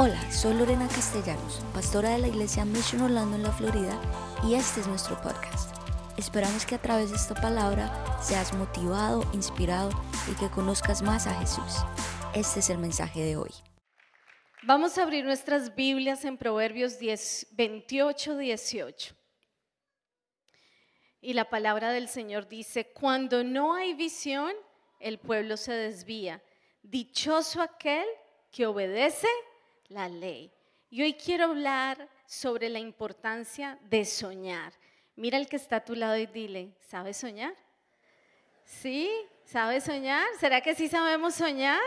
Hola, soy Lorena Castellanos, pastora de la iglesia Mission Orlando en la Florida, y este es nuestro podcast. Esperamos que a través de esta palabra seas motivado, inspirado y que conozcas más a Jesús. Este es el mensaje de hoy. Vamos a abrir nuestras Biblias en Proverbios 10, 28, 18. Y la palabra del Señor dice, cuando no hay visión, el pueblo se desvía. Dichoso aquel que obedece la ley. Y hoy quiero hablar sobre la importancia de soñar. Mira el que está a tu lado y dile, ¿sabes soñar? ¿Sí? ¿Sabes soñar? ¿Será que sí sabemos soñar?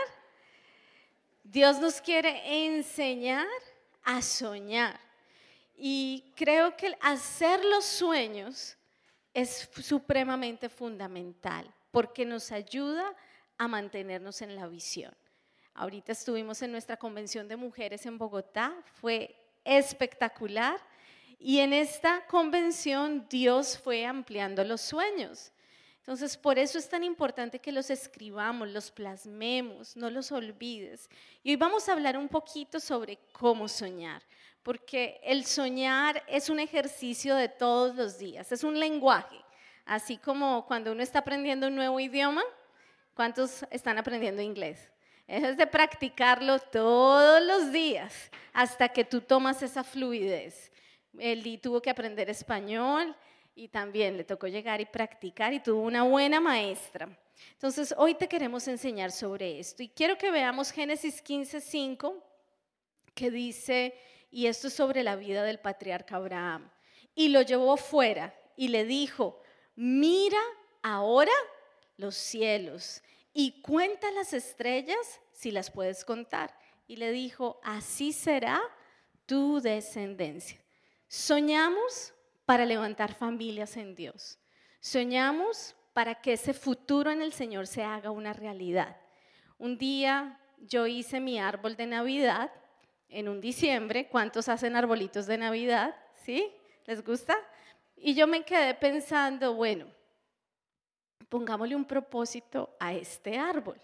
Dios nos quiere enseñar a soñar. Y creo que hacer los sueños es supremamente fundamental porque nos ayuda a mantenernos en la visión. Ahorita estuvimos en nuestra convención de mujeres en Bogotá, fue espectacular. Y en esta convención Dios fue ampliando los sueños. Entonces, por eso es tan importante que los escribamos, los plasmemos, no los olvides. Y hoy vamos a hablar un poquito sobre cómo soñar, porque el soñar es un ejercicio de todos los días, es un lenguaje, así como cuando uno está aprendiendo un nuevo idioma, ¿cuántos están aprendiendo inglés? Es de practicarlo todos los días hasta que tú tomas esa fluidez. Eli tuvo que aprender español y también le tocó llegar y practicar y tuvo una buena maestra. Entonces, hoy te queremos enseñar sobre esto y quiero que veamos Génesis 15:5 que dice, y esto es sobre la vida del patriarca Abraham, y lo llevó fuera y le dijo, mira ahora los cielos y cuenta las estrellas si las puedes contar. Y le dijo, así será tu descendencia. Soñamos para levantar familias en Dios. Soñamos para que ese futuro en el Señor se haga una realidad. Un día yo hice mi árbol de Navidad en un diciembre. ¿Cuántos hacen arbolitos de Navidad? ¿Sí? ¿Les gusta? Y yo me quedé pensando, bueno, pongámosle un propósito a este árbol.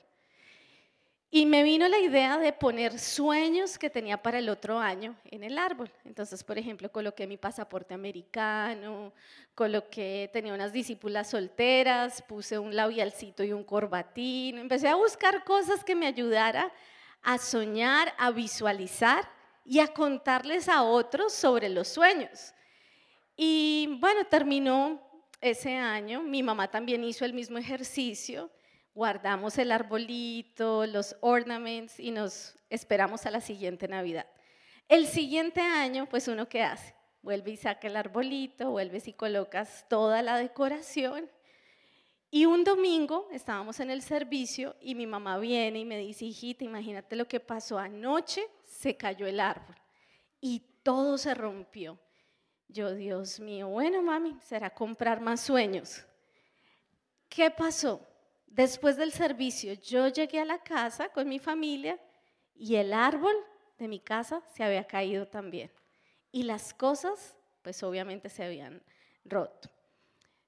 Y me vino la idea de poner sueños que tenía para el otro año en el árbol. Entonces, por ejemplo, coloqué mi pasaporte americano, coloqué, tenía unas discípulas solteras, puse un labialcito y un corbatín. Empecé a buscar cosas que me ayudara a soñar, a visualizar y a contarles a otros sobre los sueños. Y bueno, terminó ese año. Mi mamá también hizo el mismo ejercicio guardamos el arbolito, los ornaments y nos esperamos a la siguiente Navidad. El siguiente año, pues uno qué hace? Vuelve y saca el arbolito, vuelves y colocas toda la decoración. Y un domingo estábamos en el servicio y mi mamá viene y me dice, hijita, imagínate lo que pasó anoche, se cayó el árbol y todo se rompió. Yo, Dios mío, bueno, mami, será comprar más sueños. ¿Qué pasó? Después del servicio, yo llegué a la casa con mi familia y el árbol de mi casa se había caído también. Y las cosas, pues obviamente se habían roto.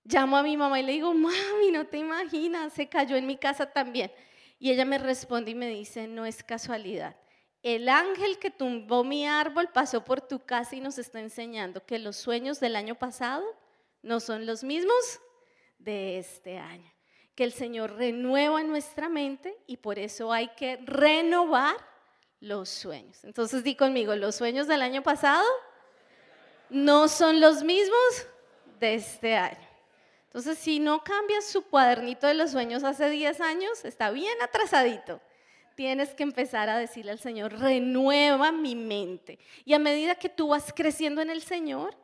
Llamo a mi mamá y le digo, mami, no te imaginas, se cayó en mi casa también. Y ella me responde y me dice, no es casualidad. El ángel que tumbó mi árbol pasó por tu casa y nos está enseñando que los sueños del año pasado no son los mismos de este año que el Señor renueva nuestra mente y por eso hay que renovar los sueños. Entonces di conmigo, los sueños del año pasado no son los mismos de este año. Entonces, si no cambias su cuadernito de los sueños hace 10 años, está bien atrasadito. Tienes que empezar a decirle al Señor, renueva mi mente. Y a medida que tú vas creciendo en el Señor,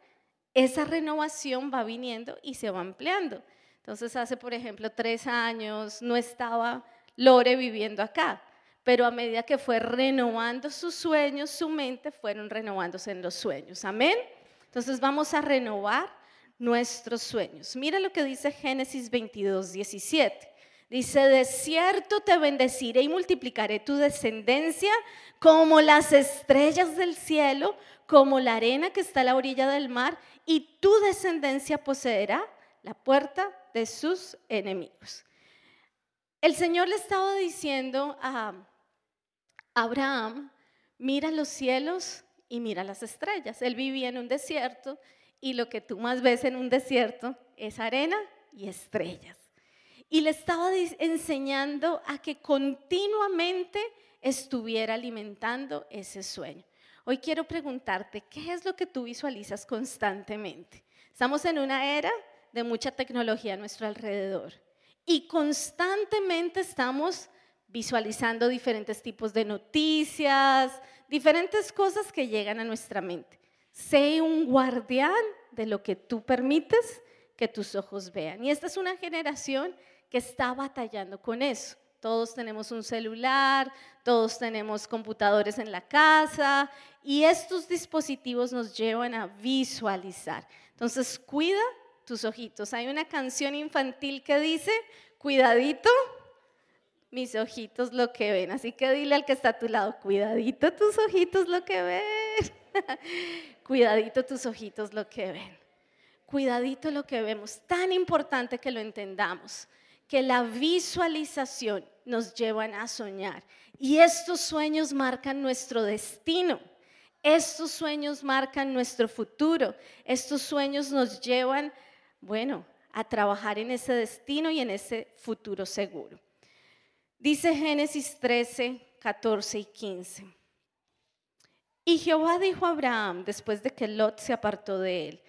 esa renovación va viniendo y se va ampliando. Entonces hace, por ejemplo, tres años no estaba Lore viviendo acá, pero a medida que fue renovando sus sueños, su mente fueron renovándose en los sueños. Amén. Entonces vamos a renovar nuestros sueños. Mira lo que dice Génesis 22, 17. Dice, de cierto te bendeciré y multiplicaré tu descendencia como las estrellas del cielo, como la arena que está a la orilla del mar, y tu descendencia poseerá la puerta de sus enemigos. El Señor le estaba diciendo a Abraham, mira los cielos y mira las estrellas. Él vivía en un desierto y lo que tú más ves en un desierto es arena y estrellas. Y le estaba enseñando a que continuamente estuviera alimentando ese sueño. Hoy quiero preguntarte, ¿qué es lo que tú visualizas constantemente? Estamos en una era de mucha tecnología a nuestro alrededor y constantemente estamos visualizando diferentes tipos de noticias, diferentes cosas que llegan a nuestra mente. Sé un guardián de lo que tú permites que tus ojos vean. Y esta es una generación está batallando con eso. Todos tenemos un celular, todos tenemos computadores en la casa y estos dispositivos nos llevan a visualizar. Entonces, cuida tus ojitos. Hay una canción infantil que dice, cuidadito, mis ojitos lo que ven. Así que dile al que está a tu lado, cuidadito tus ojitos lo que ven. cuidadito tus ojitos lo que ven. Cuidadito lo que vemos. Tan importante que lo entendamos, que la visualización nos llevan a soñar. Y estos sueños marcan nuestro destino. Estos sueños marcan nuestro futuro. Estos sueños nos llevan, bueno, a trabajar en ese destino y en ese futuro seguro. Dice Génesis 13, 14 y 15. Y Jehová dijo a Abraham, después de que Lot se apartó de él,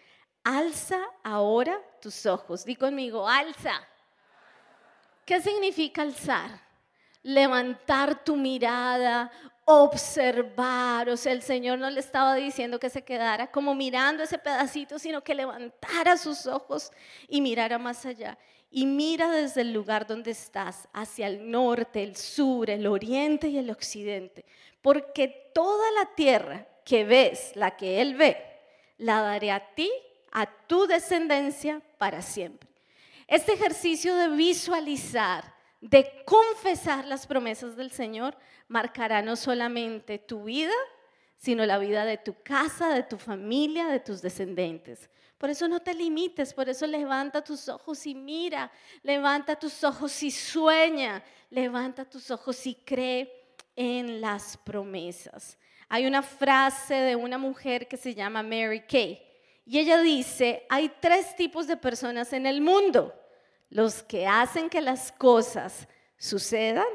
alza ahora tus ojos. Di conmigo, alza. ¿Qué significa alzar? Levantar tu mirada, observar. O sea, el Señor no le estaba diciendo que se quedara como mirando ese pedacito, sino que levantara sus ojos y mirara más allá y mira desde el lugar donde estás hacia el norte, el sur, el oriente y el occidente, porque toda la tierra que ves, la que Él ve, la daré a ti, a tu descendencia para siempre. Este ejercicio de visualizar, de confesar las promesas del Señor, marcará no solamente tu vida, sino la vida de tu casa, de tu familia, de tus descendientes. Por eso no te limites, por eso levanta tus ojos y mira, levanta tus ojos y sueña, levanta tus ojos y cree en las promesas. Hay una frase de una mujer que se llama Mary Kay y ella dice, hay tres tipos de personas en el mundo, los que hacen que las cosas sucedan,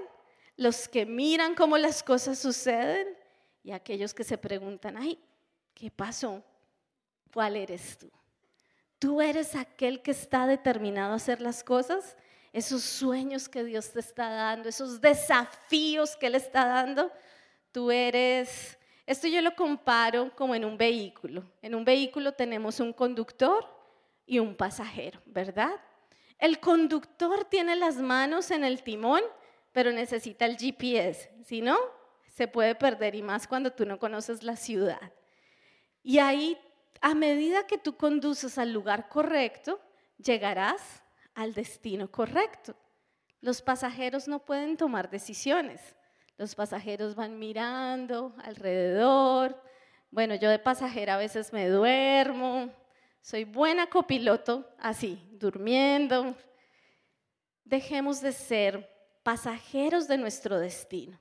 los que miran cómo las cosas suceden y aquellos que se preguntan, ay, ¿qué pasó? ¿Cuál eres tú? Tú eres aquel que está determinado a hacer las cosas, esos sueños que Dios te está dando, esos desafíos que Él está dando. Tú eres, esto yo lo comparo como en un vehículo. En un vehículo tenemos un conductor y un pasajero, ¿verdad? El conductor tiene las manos en el timón, pero necesita el GPS, si no, se puede perder y más cuando tú no conoces la ciudad. Y ahí a medida que tú conduces al lugar correcto, llegarás al destino correcto. Los pasajeros no pueden tomar decisiones. Los pasajeros van mirando alrededor. Bueno, yo de pasajera a veces me duermo. Soy buena copiloto así, durmiendo. Dejemos de ser pasajeros de nuestro destino.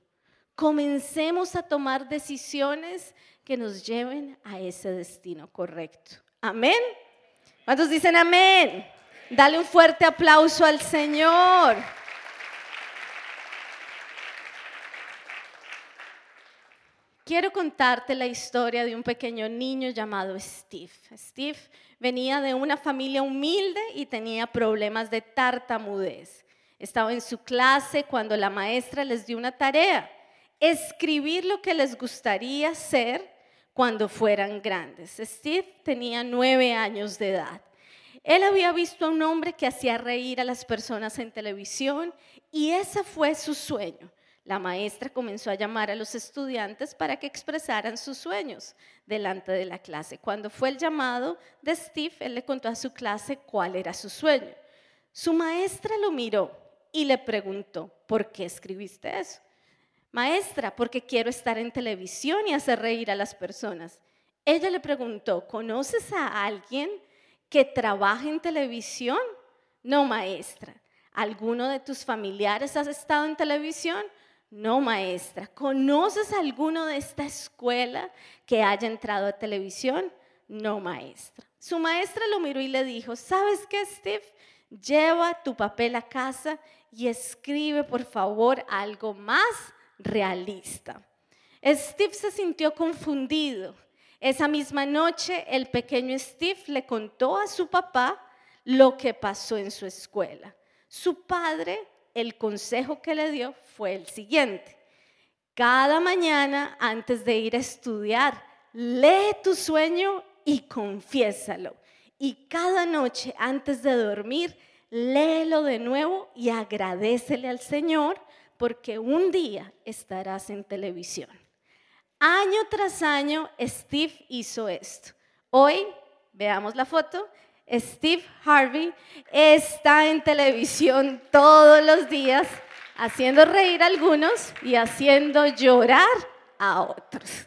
Comencemos a tomar decisiones que nos lleven a ese destino correcto. Amén. ¿Cuántos dicen amén? Dale un fuerte aplauso al Señor. Quiero contarte la historia de un pequeño niño llamado Steve. Steve venía de una familia humilde y tenía problemas de tartamudez. Estaba en su clase cuando la maestra les dio una tarea, escribir lo que les gustaría ser cuando fueran grandes. Steve tenía nueve años de edad. Él había visto a un hombre que hacía reír a las personas en televisión y ese fue su sueño. La maestra comenzó a llamar a los estudiantes para que expresaran sus sueños delante de la clase. Cuando fue el llamado de Steve, él le contó a su clase cuál era su sueño. Su maestra lo miró y le preguntó, ¿por qué escribiste eso? Maestra, porque quiero estar en televisión y hacer reír a las personas. Ella le preguntó, ¿conoces a alguien que trabaje en televisión? No, maestra. ¿Alguno de tus familiares has estado en televisión? No, maestra. ¿Conoces alguno de esta escuela que haya entrado a televisión? No, maestra. Su maestra lo miró y le dijo, ¿sabes qué, Steve? Lleva tu papel a casa y escribe, por favor, algo más realista. Steve se sintió confundido. Esa misma noche, el pequeño Steve le contó a su papá lo que pasó en su escuela. Su padre, el consejo que le dio fue el siguiente. Cada mañana, antes de ir a estudiar, lee tu sueño y confiésalo. Y cada noche, antes de dormir, léelo de nuevo y agradecele al Señor porque un día estarás en televisión. Año tras año, Steve hizo esto. Hoy, veamos la foto, Steve Harvey está en televisión todos los días, haciendo reír a algunos y haciendo llorar a otros.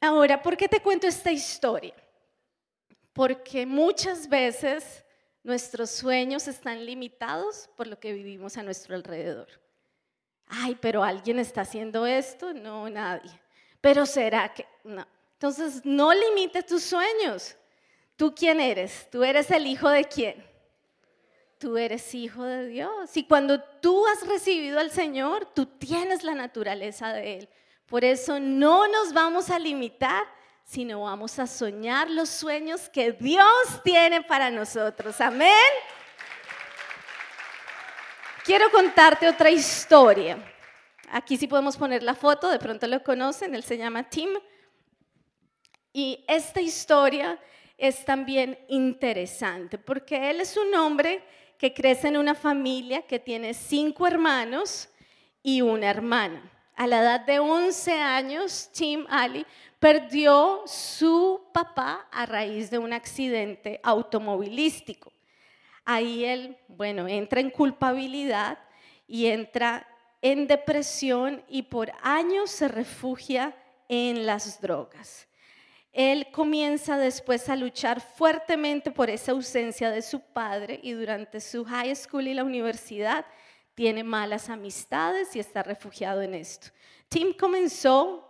Ahora, ¿por qué te cuento esta historia? Porque muchas veces nuestros sueños están limitados por lo que vivimos a nuestro alrededor. Ay, pero alguien está haciendo esto, no nadie. Pero será que no. Entonces, no limites tus sueños. ¿Tú quién eres? ¿Tú eres el hijo de quién? Tú eres hijo de Dios. Y cuando tú has recibido al Señor, tú tienes la naturaleza de Él. Por eso no nos vamos a limitar, sino vamos a soñar los sueños que Dios tiene para nosotros. Amén. Quiero contarte otra historia. Aquí sí podemos poner la foto, de pronto lo conocen, él se llama Tim. Y esta historia es también interesante porque él es un hombre que crece en una familia que tiene cinco hermanos y una hermana. A la edad de 11 años, Tim Ali perdió su papá a raíz de un accidente automovilístico ahí él, bueno, entra en culpabilidad y entra en depresión y por años se refugia en las drogas. Él comienza después a luchar fuertemente por esa ausencia de su padre y durante su high school y la universidad tiene malas amistades y está refugiado en esto. Tim comenzó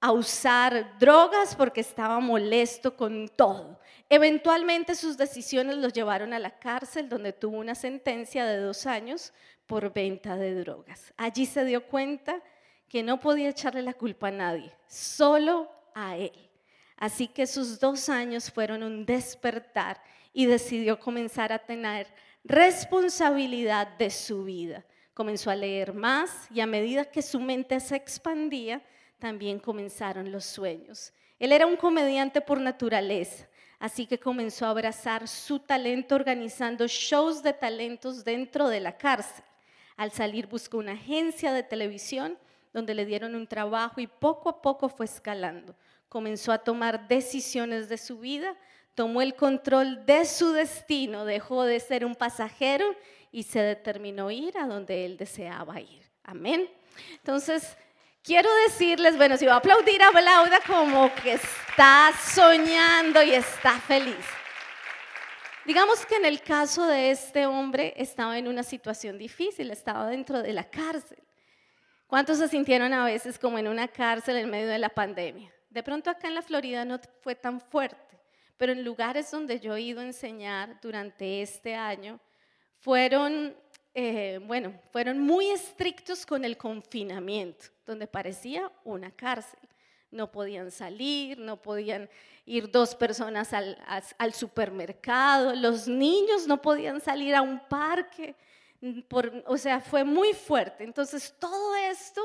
a usar drogas porque estaba molesto con todo. Eventualmente sus decisiones los llevaron a la cárcel donde tuvo una sentencia de dos años por venta de drogas. Allí se dio cuenta que no podía echarle la culpa a nadie, solo a él. Así que sus dos años fueron un despertar y decidió comenzar a tener responsabilidad de su vida. Comenzó a leer más y a medida que su mente se expandía, también comenzaron los sueños. Él era un comediante por naturaleza, así que comenzó a abrazar su talento organizando shows de talentos dentro de la cárcel. Al salir buscó una agencia de televisión donde le dieron un trabajo y poco a poco fue escalando. Comenzó a tomar decisiones de su vida, tomó el control de su destino, dejó de ser un pasajero y se determinó ir a donde él deseaba ir. Amén. Entonces, Quiero decirles, bueno, si va a aplaudir, aplauda como que está soñando y está feliz. Digamos que en el caso de este hombre estaba en una situación difícil, estaba dentro de la cárcel. ¿Cuántos se sintieron a veces como en una cárcel en medio de la pandemia? De pronto acá en la Florida no fue tan fuerte, pero en lugares donde yo he ido a enseñar durante este año, fueron eh, bueno, fueron muy estrictos con el confinamiento, donde parecía una cárcel. No podían salir, no podían ir dos personas al, supermercado, los niños no podían salir a un parque, o sea, fue muy fuerte. Entonces, todo esto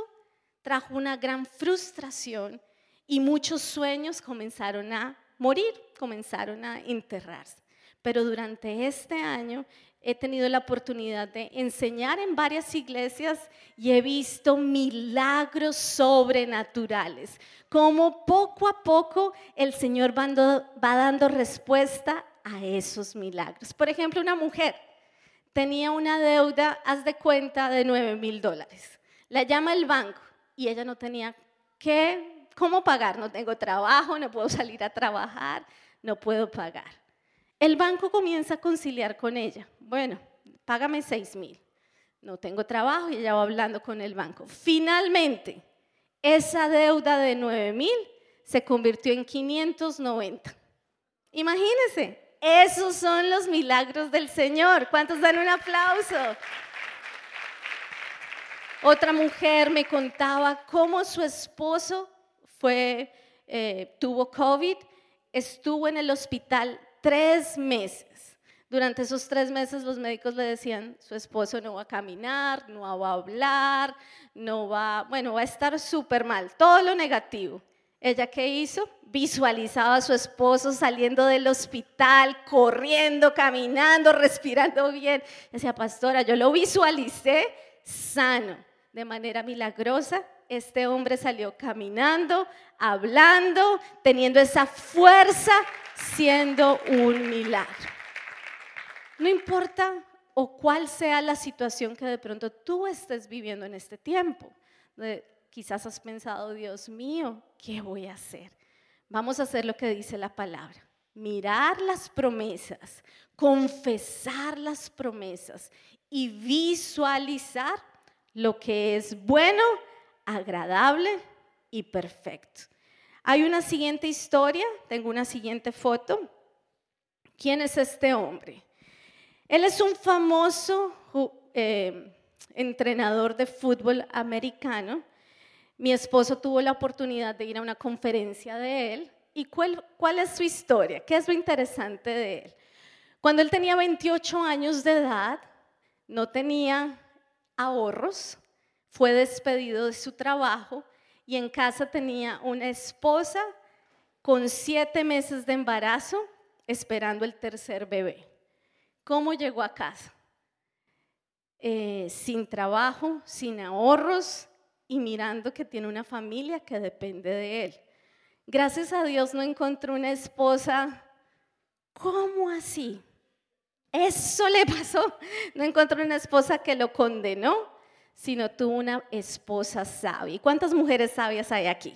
trajo una gran frustración y muchos sueños comenzaron a morir, comenzaron a enterrarse. Pero durante este año he tenido la oportunidad de enseñar en varias iglesias y he visto milagros sobrenaturales, como poco a poco el Señor va dando, respuesta a esos milagros. Por ejemplo, una mujer tenía una deuda, haz de cuenta, de 9 mil dólares. La llama el banco y ella no tenía qué, cómo pagar. No tengo trabajo, no puedo salir a trabajar, no puedo pagar. El banco comienza a conciliar con ella. Bueno, págame seis mil. no tengo trabajo y ella va hablando con el banco. Finalmente, esa deuda de 9 mil se convirtió en 590. Imagínense, esos son los milagros del Señor. ¿Cuántos dan un aplauso? Otra mujer me contaba cómo su esposo fue, eh, tuvo COVID, estuvo en el hospital tres meses. Durante esos tres meses los médicos le decían, su esposo no va a caminar, no va a hablar, no va, bueno, va a estar súper mal, todo lo negativo. ¿Ella qué hizo? Visualizaba a su esposo saliendo del hospital, corriendo, caminando, respirando bien. Decía, pastora, yo lo visualicé sano, de manera milagrosa. Este hombre salió caminando, hablando, teniendo esa fuerza, siendo un milagro. No importa o cuál sea la situación que de pronto tú estés viviendo en este tiempo. Quizás has pensado, Dios mío, ¿qué voy a hacer? Vamos a hacer lo que dice la palabra. Mirar las promesas, confesar las promesas y visualizar lo que es bueno, agradable y perfecto. Hay una siguiente historia, tengo una siguiente foto. ¿Quién es este hombre? Él es un famoso eh, entrenador de fútbol americano. Mi esposo tuvo la oportunidad de ir a una conferencia de él. ¿Y cuál, cuál es su historia? ¿Qué es lo interesante de él? Cuando él tenía 28 años de edad, no tenía ahorros, fue despedido de su trabajo y en casa tenía una esposa con siete meses de embarazo esperando el tercer bebé. ¿Cómo llegó a casa? Eh, sin trabajo, sin ahorros y mirando que tiene una familia que depende de él. Gracias a Dios no encontró una esposa. ¿Cómo así? Eso le pasó. No encontró una esposa que lo condenó, sino tuvo una esposa sabia. ¿Y cuántas mujeres sabias hay aquí?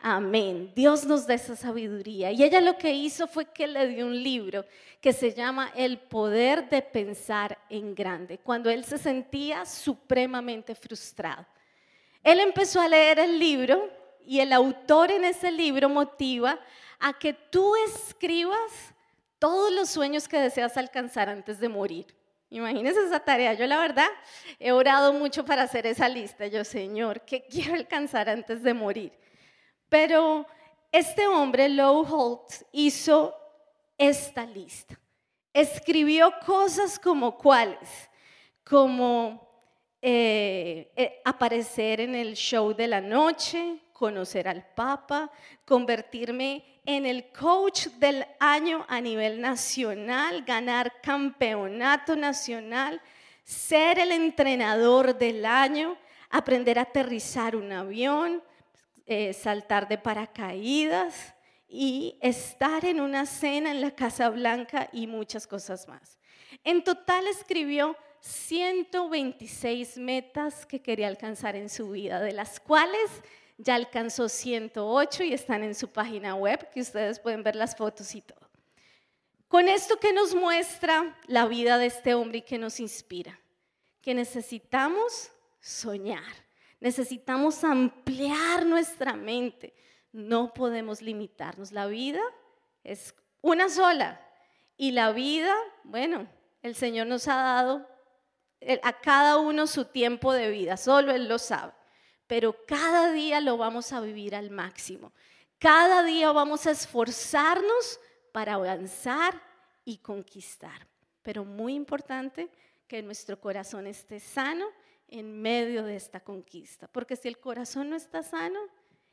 Amén. Dios nos da esa sabiduría. Y ella lo que hizo fue que le dio un libro que se llama El poder de pensar en grande, cuando él se sentía supremamente frustrado. Él empezó a leer el libro y el autor en ese libro motiva a que tú escribas todos los sueños que deseas alcanzar antes de morir. Imagínense esa tarea. Yo la verdad he orado mucho para hacer esa lista. Yo, Señor, ¿qué quiero alcanzar antes de morir? Pero este hombre, Low Holt, hizo esta lista. Escribió cosas como cuáles, como eh, eh, aparecer en el show de la noche, conocer al Papa, convertirme en el coach del año a nivel nacional, ganar campeonato nacional, ser el entrenador del año, aprender a aterrizar un avión, eh, saltar de paracaídas y estar en una cena en la Casa Blanca y muchas cosas más. En total escribió 126 metas que quería alcanzar en su vida, de las cuales ya alcanzó 108 y están en su página web, que ustedes pueden ver las fotos y todo. Con esto que nos muestra la vida de este hombre y que nos inspira, que necesitamos soñar Necesitamos ampliar nuestra mente. No podemos limitarnos. La vida es una sola. Y la vida, bueno, el Señor nos ha dado a cada uno su tiempo de vida, solo Él lo sabe. Pero cada día lo vamos a vivir al máximo. Cada día vamos a esforzarnos para avanzar y conquistar. Pero muy importante que nuestro corazón esté sano en medio de esta conquista. Porque si el corazón no está sano,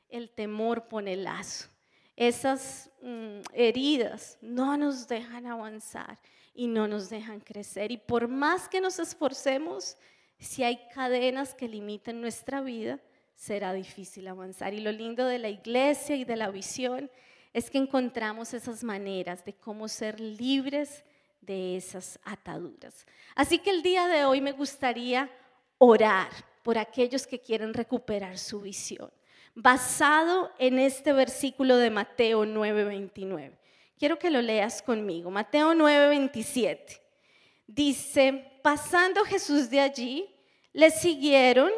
el temor pone lazo. Esas mm, heridas no nos dejan avanzar y no nos dejan crecer. Y por más que nos esforcemos, si hay cadenas que limiten nuestra vida, será difícil avanzar. Y lo lindo de la iglesia y de la visión es que encontramos esas maneras de cómo ser libres de esas ataduras. Así que el día de hoy me gustaría orar por aquellos que quieren recuperar su visión, basado en este versículo de Mateo 9:29. Quiero que lo leas conmigo. Mateo 9:27. Dice, pasando Jesús de allí, le siguieron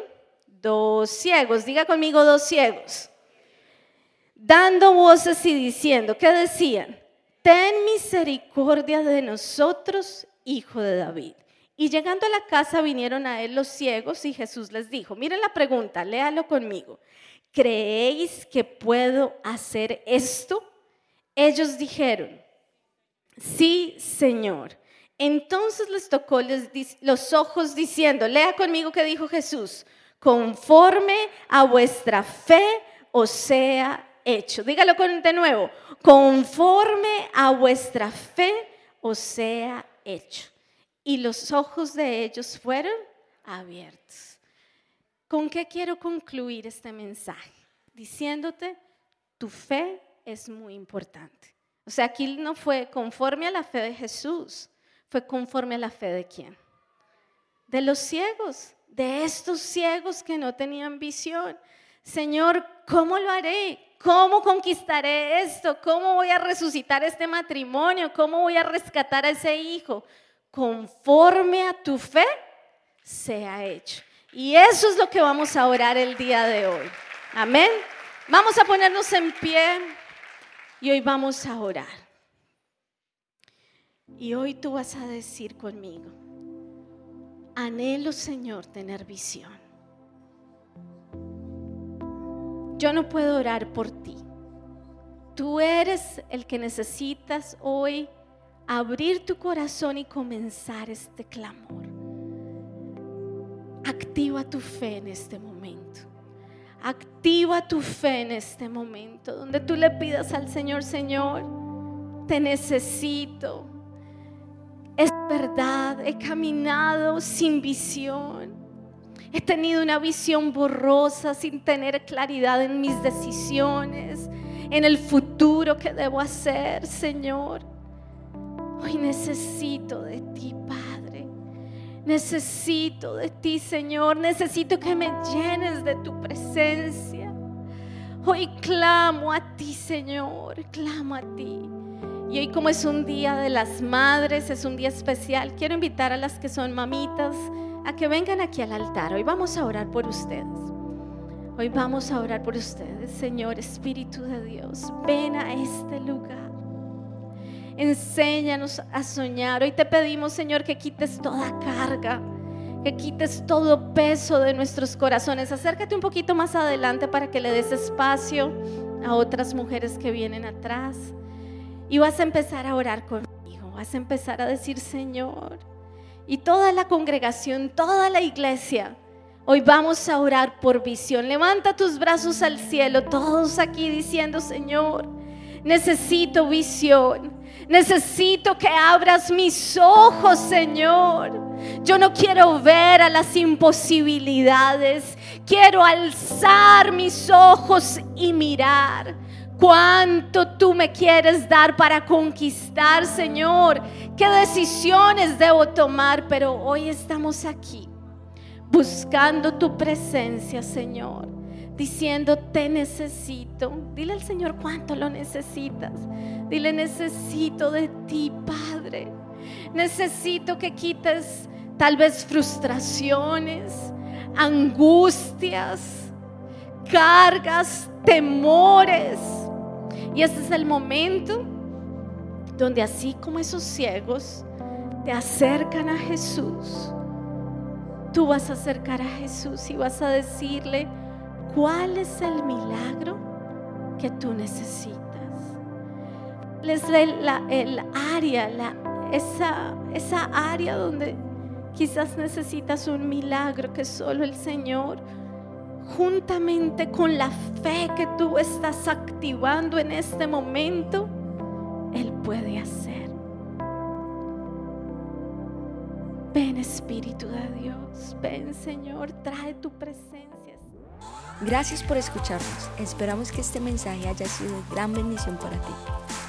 dos ciegos. Diga conmigo dos ciegos. Dando voces y diciendo, ¿qué decían? Ten misericordia de nosotros, hijo de David. Y llegando a la casa vinieron a él los ciegos y Jesús les dijo, miren la pregunta, léalo conmigo. ¿Creéis que puedo hacer esto? Ellos dijeron, sí, Señor. Entonces les tocó los ojos diciendo, lea conmigo que dijo Jesús, conforme a vuestra fe os sea hecho. Dígalo de nuevo, conforme a vuestra fe os sea hecho. Y los ojos de ellos fueron abiertos. ¿Con qué quiero concluir este mensaje? Diciéndote, tu fe es muy importante. O sea, aquí no fue conforme a la fe de Jesús, fue conforme a la fe de quién? De los ciegos, de estos ciegos que no tenían visión. Señor, ¿cómo lo haré? ¿Cómo conquistaré esto? ¿Cómo voy a resucitar este matrimonio? ¿Cómo voy a rescatar a ese hijo? Conforme a tu fe, sea hecho. Y eso es lo que vamos a orar el día de hoy. Amén. Vamos a ponernos en pie y hoy vamos a orar. Y hoy tú vas a decir conmigo, anhelo Señor tener visión. Yo no puedo orar por ti. Tú eres el que necesitas hoy abrir tu corazón y comenzar este clamor. Activa tu fe en este momento. Activa tu fe en este momento, donde tú le pidas al Señor, Señor, te necesito es verdad, he caminado sin visión. He tenido una visión borrosa sin tener claridad en mis decisiones, en el futuro que debo hacer, Señor. Hoy necesito de ti, Padre. Necesito de ti, Señor. Necesito que me llenes de tu presencia. Hoy clamo a ti, Señor. Clamo a ti. Y hoy como es un día de las madres, es un día especial, quiero invitar a las que son mamitas a que vengan aquí al altar. Hoy vamos a orar por ustedes. Hoy vamos a orar por ustedes, Señor Espíritu de Dios. Ven a este lugar. Enséñanos a soñar. Hoy te pedimos, Señor, que quites toda carga, que quites todo peso de nuestros corazones. Acércate un poquito más adelante para que le des espacio a otras mujeres que vienen atrás. Y vas a empezar a orar conmigo, vas a empezar a decir, Señor, y toda la congregación, toda la iglesia, hoy vamos a orar por visión. Levanta tus brazos al cielo, todos aquí diciendo, Señor, necesito visión. Necesito que abras mis ojos, Señor. Yo no quiero ver a las imposibilidades. Quiero alzar mis ojos y mirar cuánto tú me quieres dar para conquistar, Señor, qué decisiones debo tomar, pero hoy estamos aquí buscando tu presencia, Señor, diciendo, te necesito. Dile al Señor cuánto lo necesitas. Dile, necesito de ti, Padre. Necesito que quites tal vez frustraciones, angustias, cargas, temores y este es el momento donde así como esos ciegos te acercan a Jesús, tú vas a acercar a Jesús y vas a decirle cuál es el milagro que tú necesitas. Les la, el área, la, esa, esa área donde quizás necesitas un milagro que solo el Señor juntamente con la fe que tú estás activando en este momento, Él puede hacer. Ven Espíritu de Dios, ven Señor, trae tu presencia. Gracias por escucharnos. Esperamos que este mensaje haya sido de gran bendición para ti.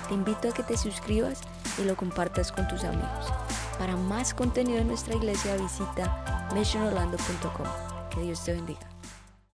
Te invito a que te suscribas y lo compartas con tus amigos. Para más contenido en nuestra iglesia visita missionorlando.com. Que Dios te bendiga.